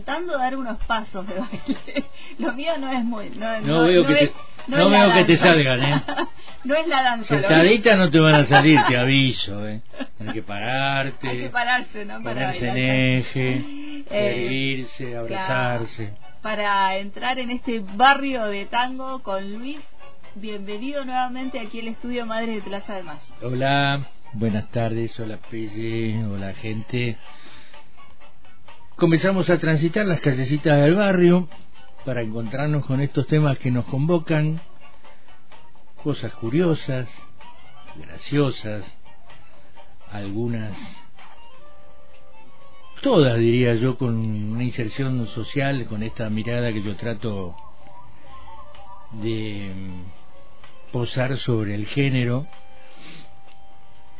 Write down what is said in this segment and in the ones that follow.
intentando dar unos pasos de baile. Lo mío no es muy... No, no, veo que te, no veo que te salgan, ¿eh? no es la danza. Sentaditas no te van a salir, te aviso, ¿eh? Hay que pararte. Hay que pararse, ¿no? Ponerse en eje, eh, abrazarse. Para entrar en este barrio de tango con Luis bienvenido nuevamente aquí al estudio Madre de Plaza de Mayo. Hola, buenas tardes, hola Pelle, hola gente. Comenzamos a transitar las callecitas del barrio para encontrarnos con estos temas que nos convocan, cosas curiosas, graciosas, algunas, todas diría yo, con una inserción social, con esta mirada que yo trato de posar sobre el género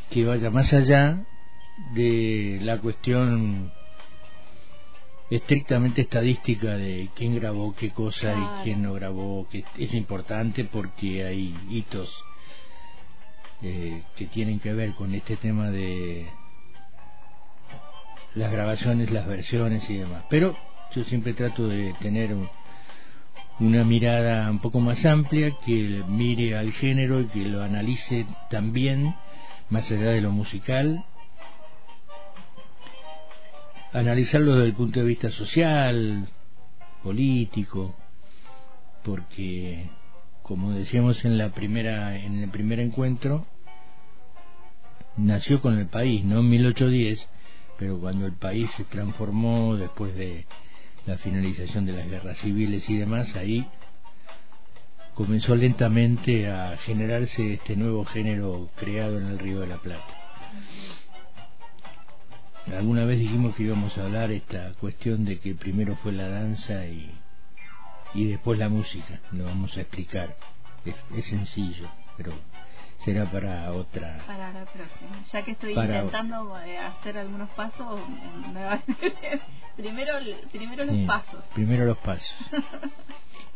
que vaya más allá de la cuestión estrictamente estadística de quién grabó qué cosa y quién no grabó, que es importante porque hay hitos eh, que tienen que ver con este tema de las grabaciones, las versiones y demás. Pero yo siempre trato de tener un, una mirada un poco más amplia, que mire al género y que lo analice también, más allá de lo musical, analizarlo desde el punto de vista social, político, porque como decíamos en la primera en el primer encuentro nació con el país, no en 1810, pero cuando el país se transformó después de la finalización de las guerras civiles y demás, ahí comenzó lentamente a generarse este nuevo género creado en el Río de la Plata. Alguna vez dijimos que íbamos a hablar esta cuestión de que primero fue la danza y, y después la música. Lo vamos a explicar. Es, sencillo, pero será para otra. Para la próxima. Ya que estoy intentando eh, hacer algunos pasos, me va a Primero, primero los pasos. Primero los pasos.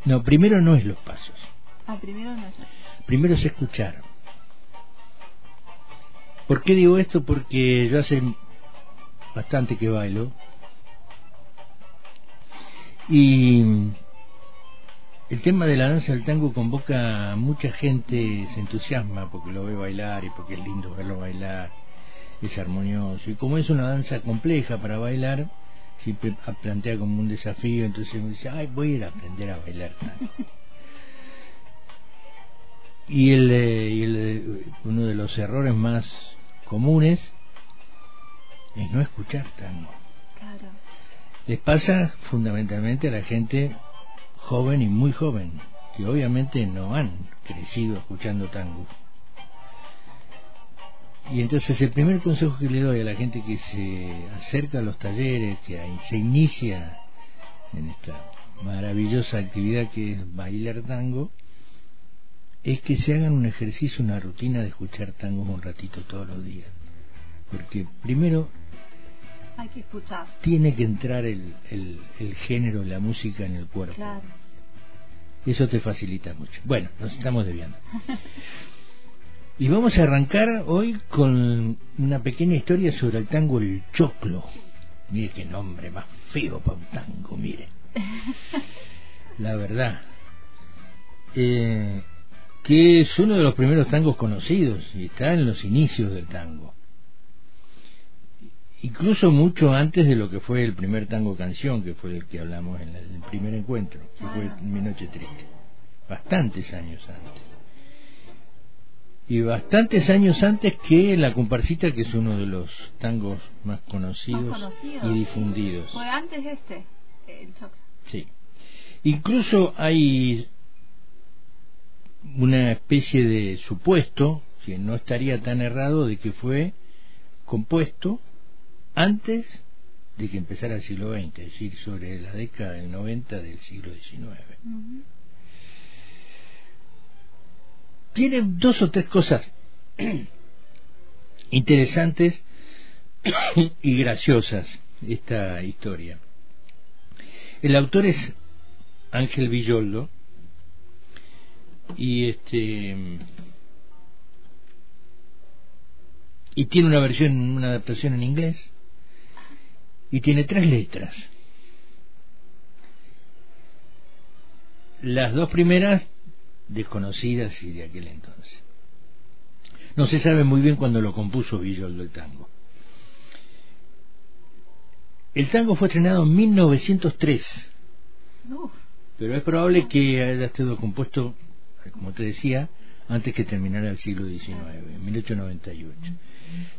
No, primero no es los pasos. Ah, primero no es. Primero es escuchar. ¿Por qué digo esto? Porque yo hace bastante que bailo. Y el tema de la danza del tango convoca a mucha gente, se entusiasma porque lo ve bailar y porque es lindo verlo bailar, es armonioso. Y como es una danza compleja para bailar, siempre plantea como un desafío, entonces me dice, ay, voy a ir a aprender a bailar tango. y el, eh, y el, eh, uno de los errores más comunes es no escuchar tango. Claro. Les pasa fundamentalmente a la gente joven y muy joven, que obviamente no han crecido escuchando tango. Y entonces el primer consejo que le doy a la gente que se acerca a los talleres, que se inicia en esta maravillosa actividad que es bailar tango, es que se hagan un ejercicio, una rutina de escuchar tango un ratito todos los días. Porque primero hay que escuchar. Tiene que entrar el, el, el género, la música en el cuerpo. Claro. Eso te facilita mucho. Bueno, nos estamos debiendo. Y vamos a arrancar hoy con una pequeña historia sobre el tango El Choclo. Mire qué nombre más feo para un tango, mire. La verdad. Eh, que es uno de los primeros tangos conocidos y está en los inicios del tango. Incluso mucho antes de lo que fue el primer tango canción, que fue el que hablamos en el primer encuentro, que fue Mi Noche Triste. Bastantes años antes y bastantes años antes que La Comparsita, que es uno de los tangos más conocidos, y difundidos. Fue antes este, el Sí. Incluso hay una especie de supuesto, que no estaría tan errado, de que fue compuesto antes de que empezara el siglo XX, es decir, sobre la década del 90 del siglo XIX tiene dos o tres cosas interesantes y graciosas esta historia. El autor es Ángel Villoldo y este y tiene una versión, una adaptación en inglés y tiene tres letras. Las dos primeras desconocidas y de aquel entonces. No se sabe muy bien cuándo lo compuso Villoldo el tango. El tango fue estrenado en 1903, pero es probable que haya sido compuesto, como te decía, antes que terminara el siglo XIX, en 1898.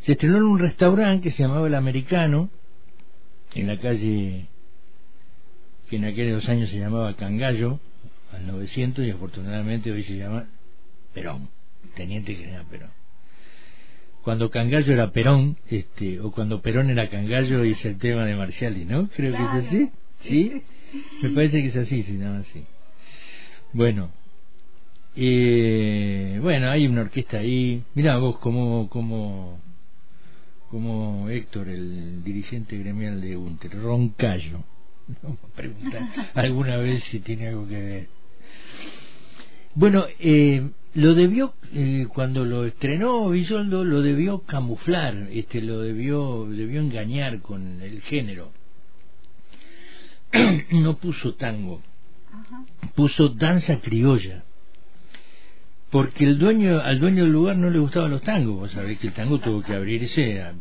Se estrenó en un restaurante que se llamaba El Americano, en la calle que en aquellos años se llamaba Cangallo, al 900, y afortunadamente hoy se llama Perón, Teniente General Perón. Cuando Cangallo era Perón, este, o cuando Perón era Cangallo, es el tema de Marciali, ¿no? Creo que es así. ¿Sí? Me parece que es así, se llama así. Bueno, eh, bueno, hay una orquesta ahí. Mira vos como, como, como Héctor, el dirigente gremial de Unter, Roncayo. Preguntar alguna vez si tiene algo que ver. Bueno, eh, lo debió, eh, cuando lo estrenó Villoldo, lo debió camuflar, este, lo debió, debió engañar con el género. no puso tango, puso danza criolla porque el dueño al dueño del lugar no le gustaban los tangos. Vos sabés que el tango tuvo que abrirse a,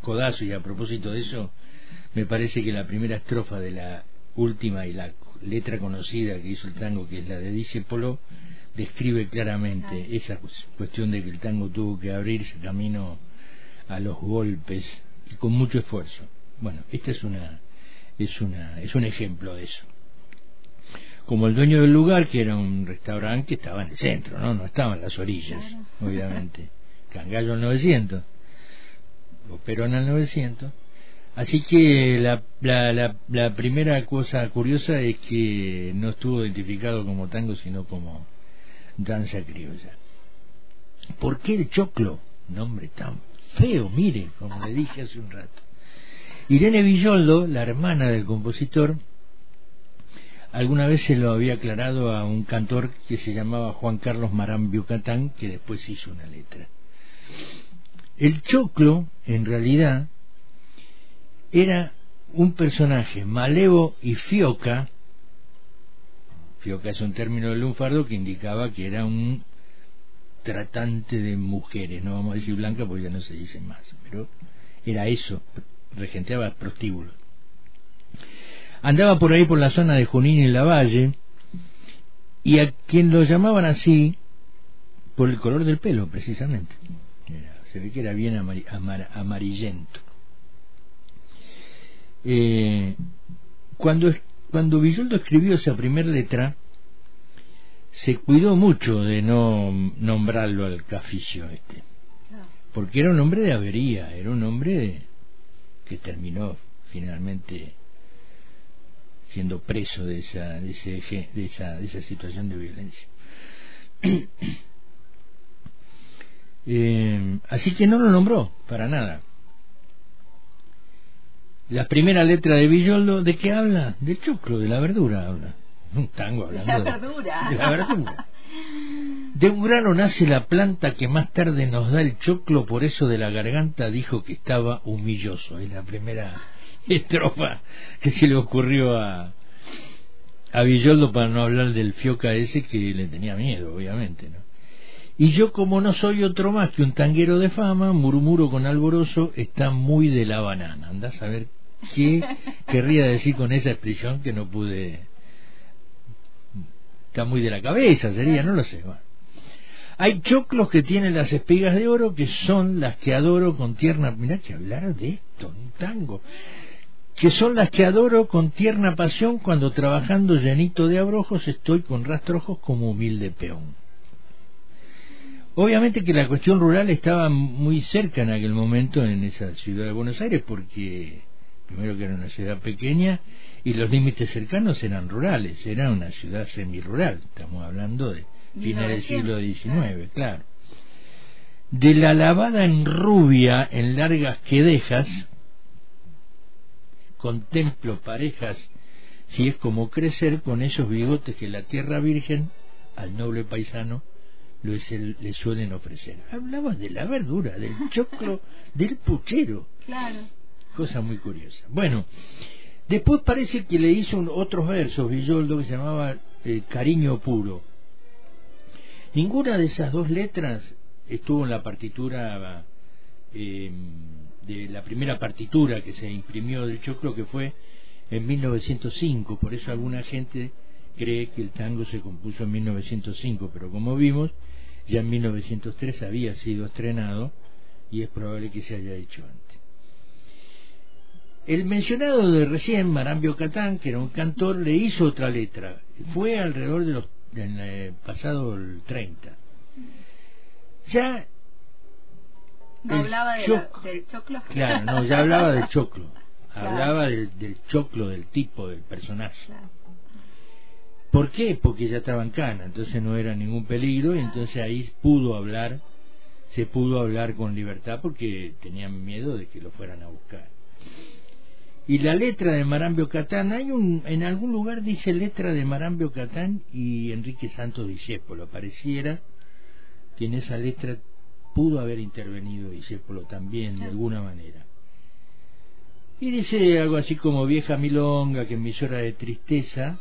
codazo y a propósito de eso. Me parece que la primera estrofa de la última y la letra conocida que hizo el tango que es la de Discepolo describe claramente esa cuestión de que el tango tuvo que abrirse camino a los golpes y con mucho esfuerzo. Bueno esta es una es una es un ejemplo de eso como el dueño del lugar, que era un restaurante que estaba en el centro, ¿no? No estaba en las orillas, obviamente. Cangallo al 900, o Perón al 900. Así que la, la, la, primera cosa curiosa es que no estuvo identificado como tango, sino como danza criolla. ¿Por qué el choclo? Nombre tan feo, mire, como le dije hace un rato. Irene Villoldo, la hermana del compositor, Alguna vez se lo había aclarado a un cantor que se llamaba Juan Carlos Marán Biucatán, que después hizo una letra. El choclo, en realidad, era un personaje malevo y fioca. Fioca es un término de lunfardo que indicaba que era un tratante de mujeres, no vamos a decir blanca porque ya no se dice más, pero era eso, regenteaba prostíbulos andaba por ahí por la zona de Junín y la Valle, y a quien lo llamaban así por el color del pelo, precisamente. se ve que era bien amarillento. Eh, cuando, cuando Villoldo escribió esa primera letra, se cuidó mucho de no nombrarlo al caficio este, porque era un hombre de avería, era un hombre que terminó finalmente siendo preso de esa, de, ese, de, esa, de esa situación de violencia. Eh, así que no lo nombró para nada. La primera letra de Villoldo, ¿de qué habla? Del choclo, de la verdura habla. Un tango hablando la verdura. De, la verdura. De un grano nace la planta que más tarde nos da el choclo, por eso de la garganta dijo que estaba humilloso. Es la primera estrofa que se le ocurrió a, a Villoldo para no hablar del fioca ese que le tenía miedo, obviamente, ¿no? Y yo como no soy otro más que un tanguero de fama, murmuro con alboroso, está muy de la banana. Andás a ver qué querría decir con esa expresión que no pude... Está muy de la cabeza, sería, no lo sé. Hay choclos que tienen las espigas de oro que son las que adoro con tierna... Mirá que hablar de esto, un tango que son las que adoro con tierna pasión cuando trabajando llenito de abrojos estoy con rastrojos como humilde peón. Obviamente que la cuestión rural estaba muy cerca en aquel momento en esa ciudad de Buenos Aires porque primero que era una ciudad pequeña y los límites cercanos eran rurales, era una ciudad semirural, estamos hablando de finales del siglo XIX, claro. De la lavada en rubia en largas quedejas, contemplo parejas si es como crecer con esos bigotes que la tierra virgen al noble paisano le suelen ofrecer. Hablaba de la verdura, del choclo, del puchero. Claro. cosa muy curiosa. Bueno, después parece que le hizo otros versos Villoldo que se llamaba eh, Cariño Puro. Ninguna de esas dos letras estuvo en la partitura eh, de la primera partitura que se imprimió del Choclo, que fue en 1905. Por eso alguna gente cree que el tango se compuso en 1905, pero como vimos, ya en 1903 había sido estrenado y es probable que se haya hecho antes. El mencionado de recién, Marambio Catán, que era un cantor, le hizo otra letra. Fue alrededor de los del eh, pasado el 30. Ya no hablaba del choclo. Claro, no, ya hablaba del choclo. Hablaba del, choclo, del tipo, del personaje. ¿Por qué? Porque ya estaba en cana, entonces no era ningún peligro y entonces ahí pudo hablar, se pudo hablar con libertad porque tenían miedo de que lo fueran a buscar. Y la letra de Marambio Catán, hay un, en algún lugar dice letra de Marambio Catán y Enrique Santos Discépolo. Pareciera que en esa letra pudo haber intervenido Discépolo también de alguna manera. Y dice algo así como vieja milonga que en mis horas de tristeza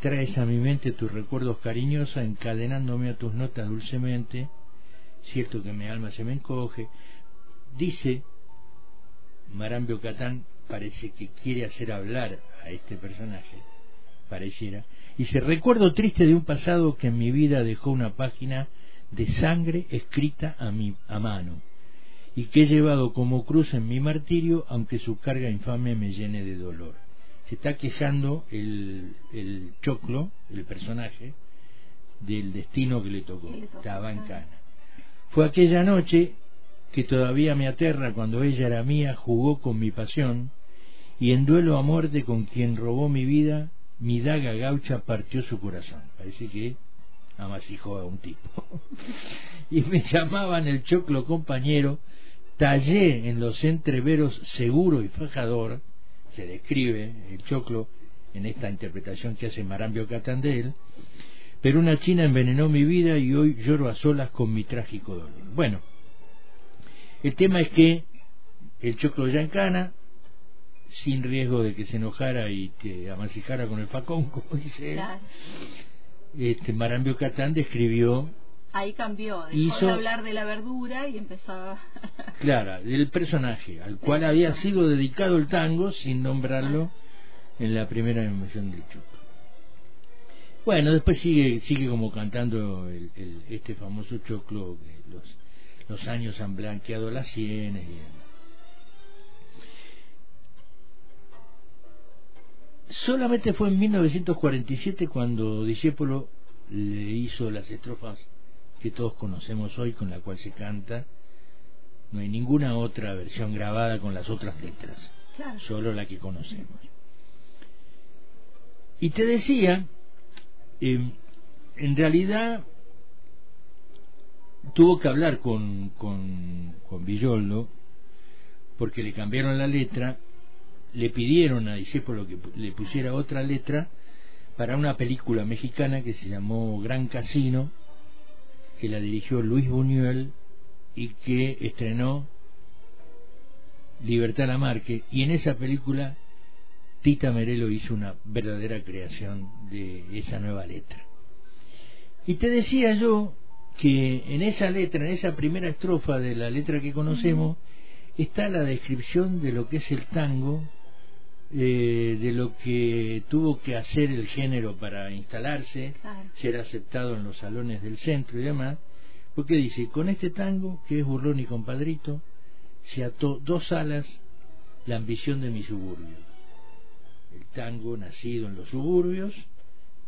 traes a mi mente tus recuerdos cariñosos encadenándome a tus notas dulcemente, cierto que mi alma se me encoge. Dice Marambio Catán parece que quiere hacer hablar a este personaje, pareciera, y se recuerdo triste de un pasado que en mi vida dejó una página de sangre escrita a, mi, a mano, y que he llevado como cruz en mi martirio, aunque su carga infame me llene de dolor. Se está quejando el, el choclo, el personaje, del destino que le tocó, estaba en cana. Fue aquella noche que todavía me aterra cuando ella era mía, jugó con mi pasión, y en duelo a muerte con quien robó mi vida, mi daga gaucha partió su corazón. Parece que amasijó a un tipo. y me llamaban el choclo compañero, tallé en los entreveros seguro y fajador, se describe el choclo en esta interpretación que hace Marambio Catandel, pero una china envenenó mi vida y hoy lloro a solas con mi trágico dolor. Bueno, el tema es que el choclo ya encana, sin riesgo de que se enojara y te amasijara con el facón, como dice él. Este, Marambio Catán describió Ahí cambió, dejó de hablar de la verdura y empezó claro, del personaje al cual había sido dedicado el tango sin nombrarlo en la primera emoción del Choclo. Bueno, después sigue sigue como cantando el, este famoso Choclo, los, los años han blanqueado las sienes y Solamente fue en 1947 cuando Discépolo le hizo las estrofas que todos conocemos hoy, con la cual se canta. No hay ninguna otra versión grabada con las otras letras, solo la que conocemos. Y te decía, em, en realidad tuvo que hablar con, con, con Villoldo porque le cambiaron la letra le pidieron a Discépolo que le pusiera otra letra para una película mexicana que se llamó Gran Casino, que la dirigió Luis Buñuel y que estrenó Libertad Lamarque, y en esa película Tita Merelo hizo una verdadera creación de esa nueva letra. Y te decía yo que en esa letra, en esa primera estrofa de la letra que conocemos, está la descripción de lo que es el tango eh, de lo que tuvo que hacer el género para instalarse, ser aceptado en los salones del centro y demás, porque dice, con este tango, que es burlón y compadrito, se ató dos alas la ambición de mi suburbio. El tango nacido en los suburbios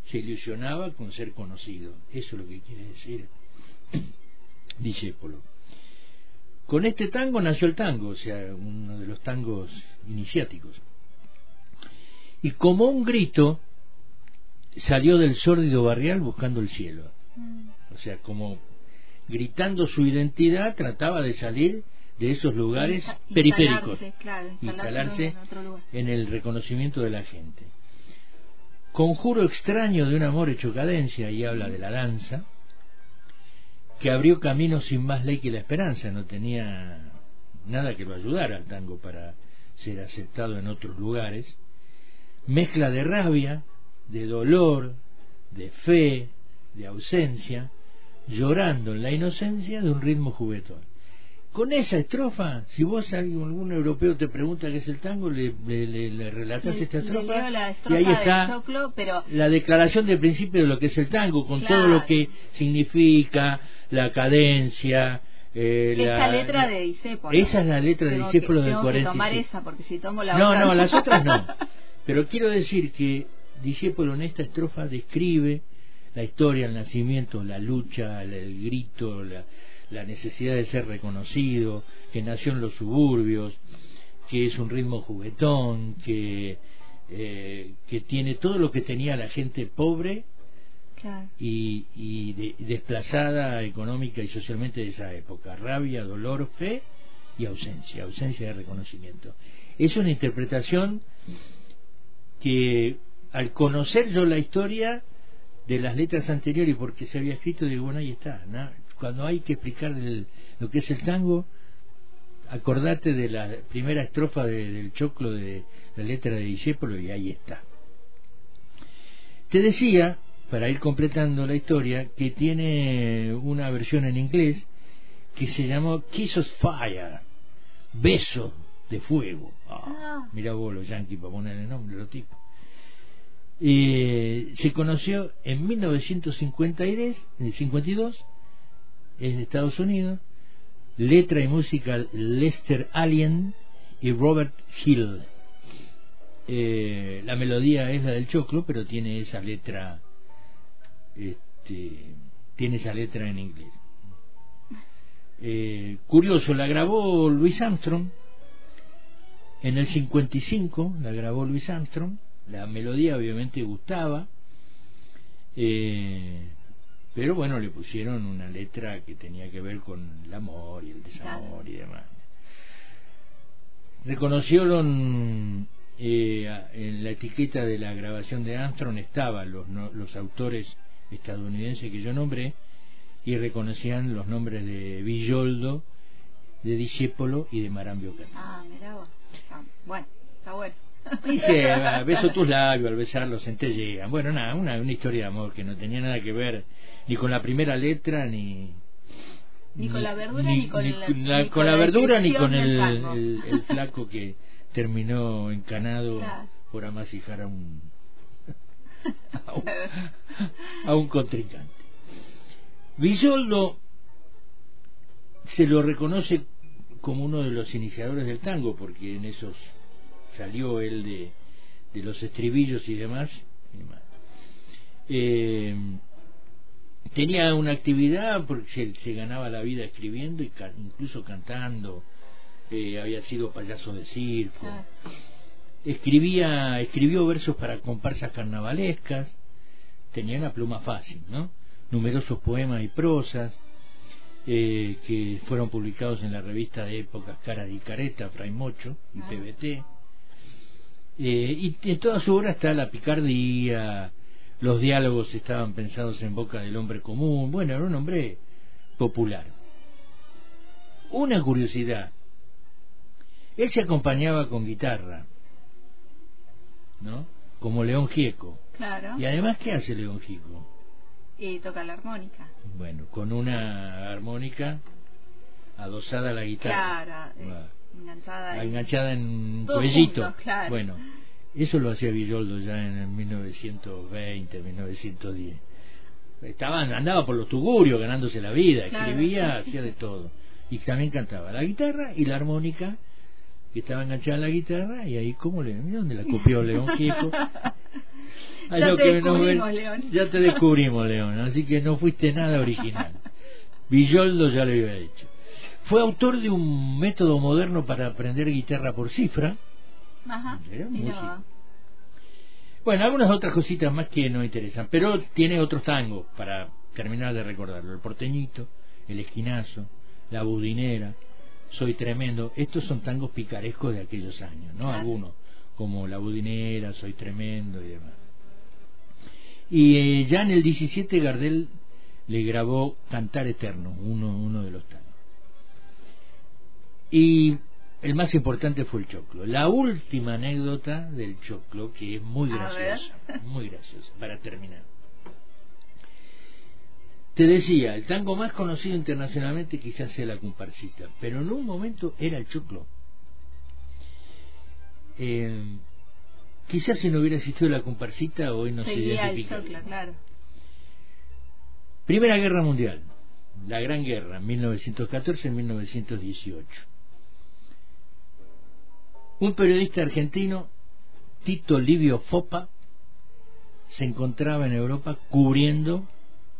se ilusionaba con ser conocido. Eso es lo que quiere decir Discépolo. Con este tango nació el tango, o sea, uno de los tangos iniciáticos y como un grito salió del sórdido barrial buscando el cielo. Mm. O sea, como gritando su identidad trataba de salir de esos lugares periféricos, instalarse, en, el reconocimiento de la gente. Conjuro extraño de un amor hecho cadencia, y habla de la danza, que abrió caminos sin más ley que la esperanza, no tenía nada que lo ayudara al tango para ser aceptado en otros lugares, mezcla de rabia, de dolor, de fe, de ausencia, llorando en la inocencia de un ritmo juguetón. Con esa estrofa, si vos algún europeo te pregunta qué es el tango, le, le, relatás esta estrofa, y ahí está la declaración de principio de lo que es el tango, con todo lo que significa la cadencia, eh, esa letra de Disépolo. Esa es la letra de Disépolo del 40. tomar esa porque si tomo la No, no, las otras no. Pero quiero decir que Disépolo en esta estrofa describe la historia, el nacimiento, la lucha, el, grito, la, la necesidad de ser reconocido, que nació en los suburbios, que es un ritmo juguetón, que, eh, que tiene todo lo que tenía la gente pobre y, y desplazada económica y socialmente de esa época. Rabia, dolor, fe y ausencia, ausencia de reconocimiento. Es una interpretación que al conocer yo la historia de las letras anteriores, porque se había escrito, digo, bueno, ahí está. Cuando hay que explicar lo que es el tango, acordate de la primera estrofa del choclo de la letra de Discépolo y ahí está. Te decía para ir completando la historia, que tiene una versión en inglés que se llamó Kiss of Fire, Beso de Fuego. Ah, ah. Mira vos los yankees para poner el nombre los tipos. se conoció en 1952 en Estados Unidos, letra y música Lester Allen y Robert Hill. Eh, la melodía es la del choclo, pero tiene esa letra este, tiene esa letra en inglés. Eh, curioso, la grabó Louis Armstrong en el 55, la grabó Louis Armstrong, la melodía obviamente gustaba, eh, pero bueno, le pusieron una letra que tenía que ver con el amor y el desamor y demás. Reconocieron eh, en la etiqueta de la grabación de Armstrong estaban los, los autores estadounidense que yo nombré y reconocían los nombres de Villoldo, de Discépolo y de Marambio Cantú. Ah. Bueno, está bueno. Dice, ah, beso tus labios, al besarlos te llegan. Bueno, nada, una, una historia de amor que no tenía nada que ver ni con la primera letra, ni... Ni con la verdura, ni, con, la, con, la, verdura, ni con el, el, flaco que terminó encanado por amasijar a un a, un, contrincante. Villoldo se lo reconoce como uno de los iniciadores del tango, porque en esos salió él de, de los estribillos y demás. Eh, tenía una actividad porque se, ganaba la vida escribiendo y incluso cantando. Eh, había sido payaso de circo. Ah escribía escribió versos para comparsas carnavalescas tenía una pluma fácil no numerosos poemas y prosas eh, que fueron publicados en la revista de épocas Cara de Careta, Fray Mocho y ah. PBT eh, y en toda su obra está la picardía los diálogos estaban pensados en boca del hombre común bueno era un hombre popular una curiosidad él se acompañaba con guitarra ¿no? Como León Gieco. Claro. Y además, ¿qué hace León Gieco? Y toca la armónica. Bueno, con una armónica adosada a la guitarra. Claro, eh, enganchada, enganchada en un cuellito. Bueno, eso lo hacía Villoldo ya en el 1920, 1910. Estaba, andaba por los tugurios ganándose la vida, escribía, hacía de todo. Y también cantaba la guitarra y la armónica que estaba enganchada a la guitarra y ahí como le mira dónde la copió León Gieco ya, te descubrimos, León. ya te descubrimos León así que no fuiste nada original Villoldo ya lo había hecho fue autor de un método moderno para aprender guitarra por cifra Ajá, bueno algunas otras cositas más que no interesan pero tiene otros tangos para terminar de recordarlo el porteñito el esquinazo la budinera soy tremendo. Estos son tangos picarescos de aquellos años, ¿no? Algunos, como La Budinera, Soy tremendo y demás. Y eh, ya en el 17 Gardel le grabó Cantar Eterno, uno, uno de los tangos. Y el más importante fue el choclo. La última anécdota del choclo, que es muy graciosa, muy graciosa, para terminar. Te decía, el tango más conocido internacionalmente quizás sea la comparsita, pero en un momento era el choclo. Eh, quizás si no hubiera existido la comparsita hoy no sería el choclo, claro. Primera Guerra Mundial, la Gran Guerra, 1914-1918. Un periodista argentino, Tito Livio Fopa, se encontraba en Europa cubriendo,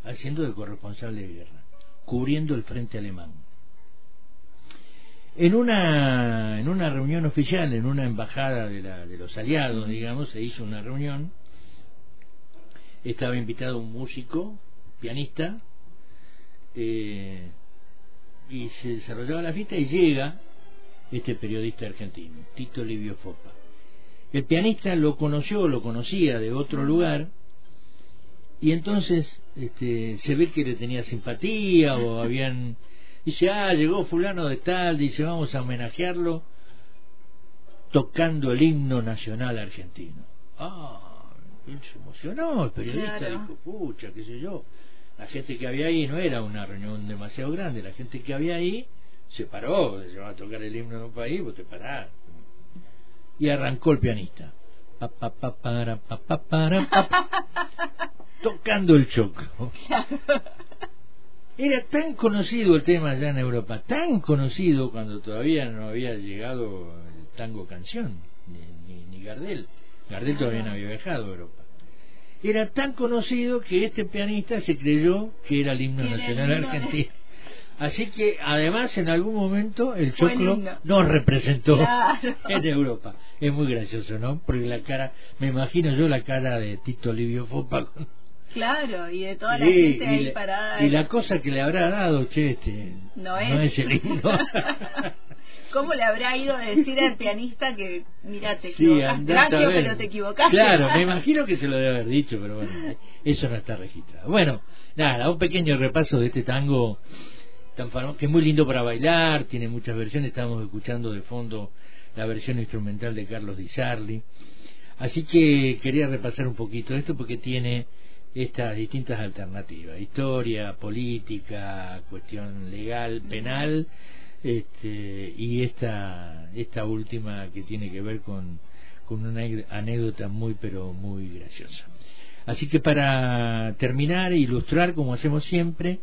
haciendo de corresponsal de guerra, cubriendo el frente alemán. En una, en una reunión oficial, en una embajada de, la, de los aliados, digamos, se hizo una reunión. Estaba invitado un músico, pianista, eh, y se desarrollaba la fiesta y llega este periodista argentino, Tito Livio Fopa. El pianista lo conoció, lo conocía de otro lugar, y entonces este, se ve que le tenía simpatía o habían Dice, ah, llegó fulano de tal, dice, vamos a homenajearlo tocando el himno nacional argentino. Ah, él se emocionó, el periodista dijo, pucha, qué sé yo. La gente que había ahí no era una reunión demasiado grande, la gente que había ahí se paró, se va a tocar el himno de un país, vos te parás. Y arrancó el pianista. Pa, pa, pa, para, pa, pa, para, tocando el choclo. Era tan conocido el tema allá en Europa, tan conocido cuando todavía no había llegado el tango canción, ni, ni, Gardel. Gardel todavía no había viajado a Europa. Era tan conocido que este pianista se creyó que era el himno nacional argentino. Así que además en algún momento el choclo nos representó en Europa. Es muy gracioso, ¿no? Porque la cara, me imagino yo la cara de Tito Livio Fopa Claro, y de toda la gente ahí parada. Y la cosa que le habrá dado, che, este, no es, el himno. ¿Cómo le habrá ido a decir al pianista que, mira, te equivocaste, pero te equivocaste? Claro, me imagino que se lo debe haber dicho, pero bueno, eso no está registrado. Bueno, nada, un pequeño repaso de este tango tan famoso, que es muy lindo para bailar, tiene muchas versiones, estamos escuchando de fondo la versión instrumental de Carlos Di Sarli. Así que quería repasar un poquito esto porque tiene estas distintas alternativas, historia, política, cuestión legal, penal, este, y esta, esta última que tiene que ver con, con una anécdota muy pero muy graciosa. Así que para terminar e ilustrar, como hacemos siempre,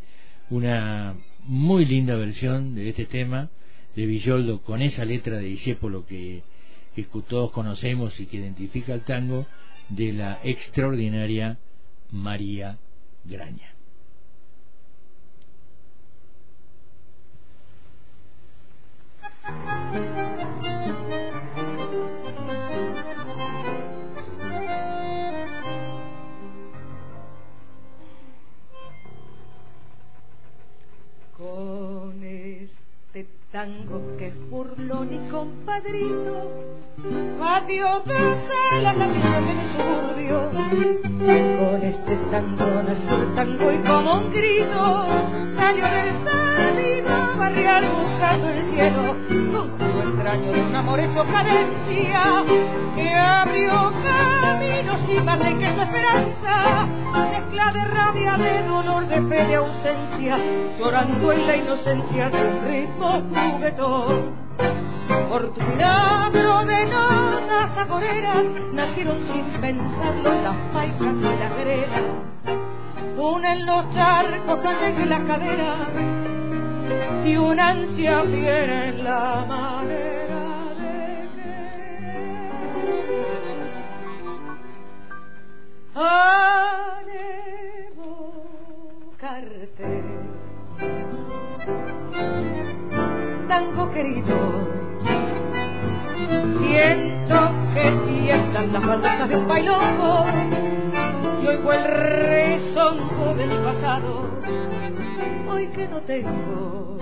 una muy linda versión de este tema de Villoldo con esa letra de Discépolo que, que todos conocemos y que identifica el tango de la extraordinaria María Graña. Con este tango que es burlón y compadrito Adiós de la camisa de mi suburbio Con este tango nació el tango y como un grito Salió del salido barrial buscando el cielo. Un juego extraño de un amor hecho cadencia Que abrió caminos y más de que esperanza. Mezcla de rabia, de dolor, de fe, de ausencia Llorando en la inocencia de un ritmo juguetón por tu milagro de nadas agoreras nacieron sin pensarlo las paisas y las veredas. Unen los charcos en la cadera y una ansia fiera en la manera de un bailongo y oigo el rezongo de mi pasado, hoy que no tengo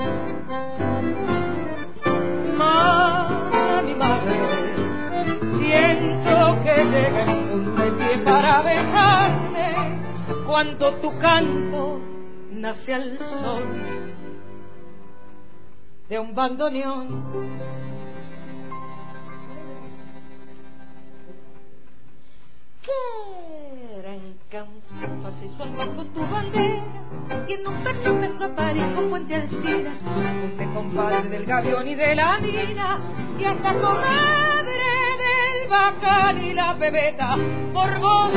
más mi madre. Siento que llega de pie para besarme cuando tu canto nace al sol de un bandoneón Marisco, Puente Alcina, usted compadre del gavión y de la mina, y hasta comadre del bacán y la bebeta, por vos,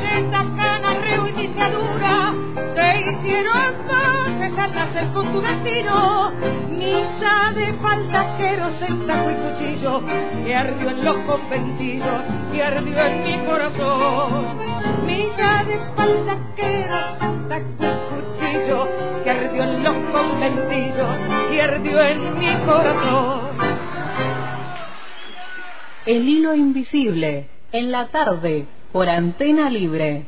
seta, cana, reo y pichadura, se hicieron voces al nacer con tu destino, misa de faltaqueros en taco y cuchillo, que ardió en los conventillos y ardió en mi corazón. Misa de faltaqueros en mi corazón. El hilo invisible, en la tarde, por antena libre.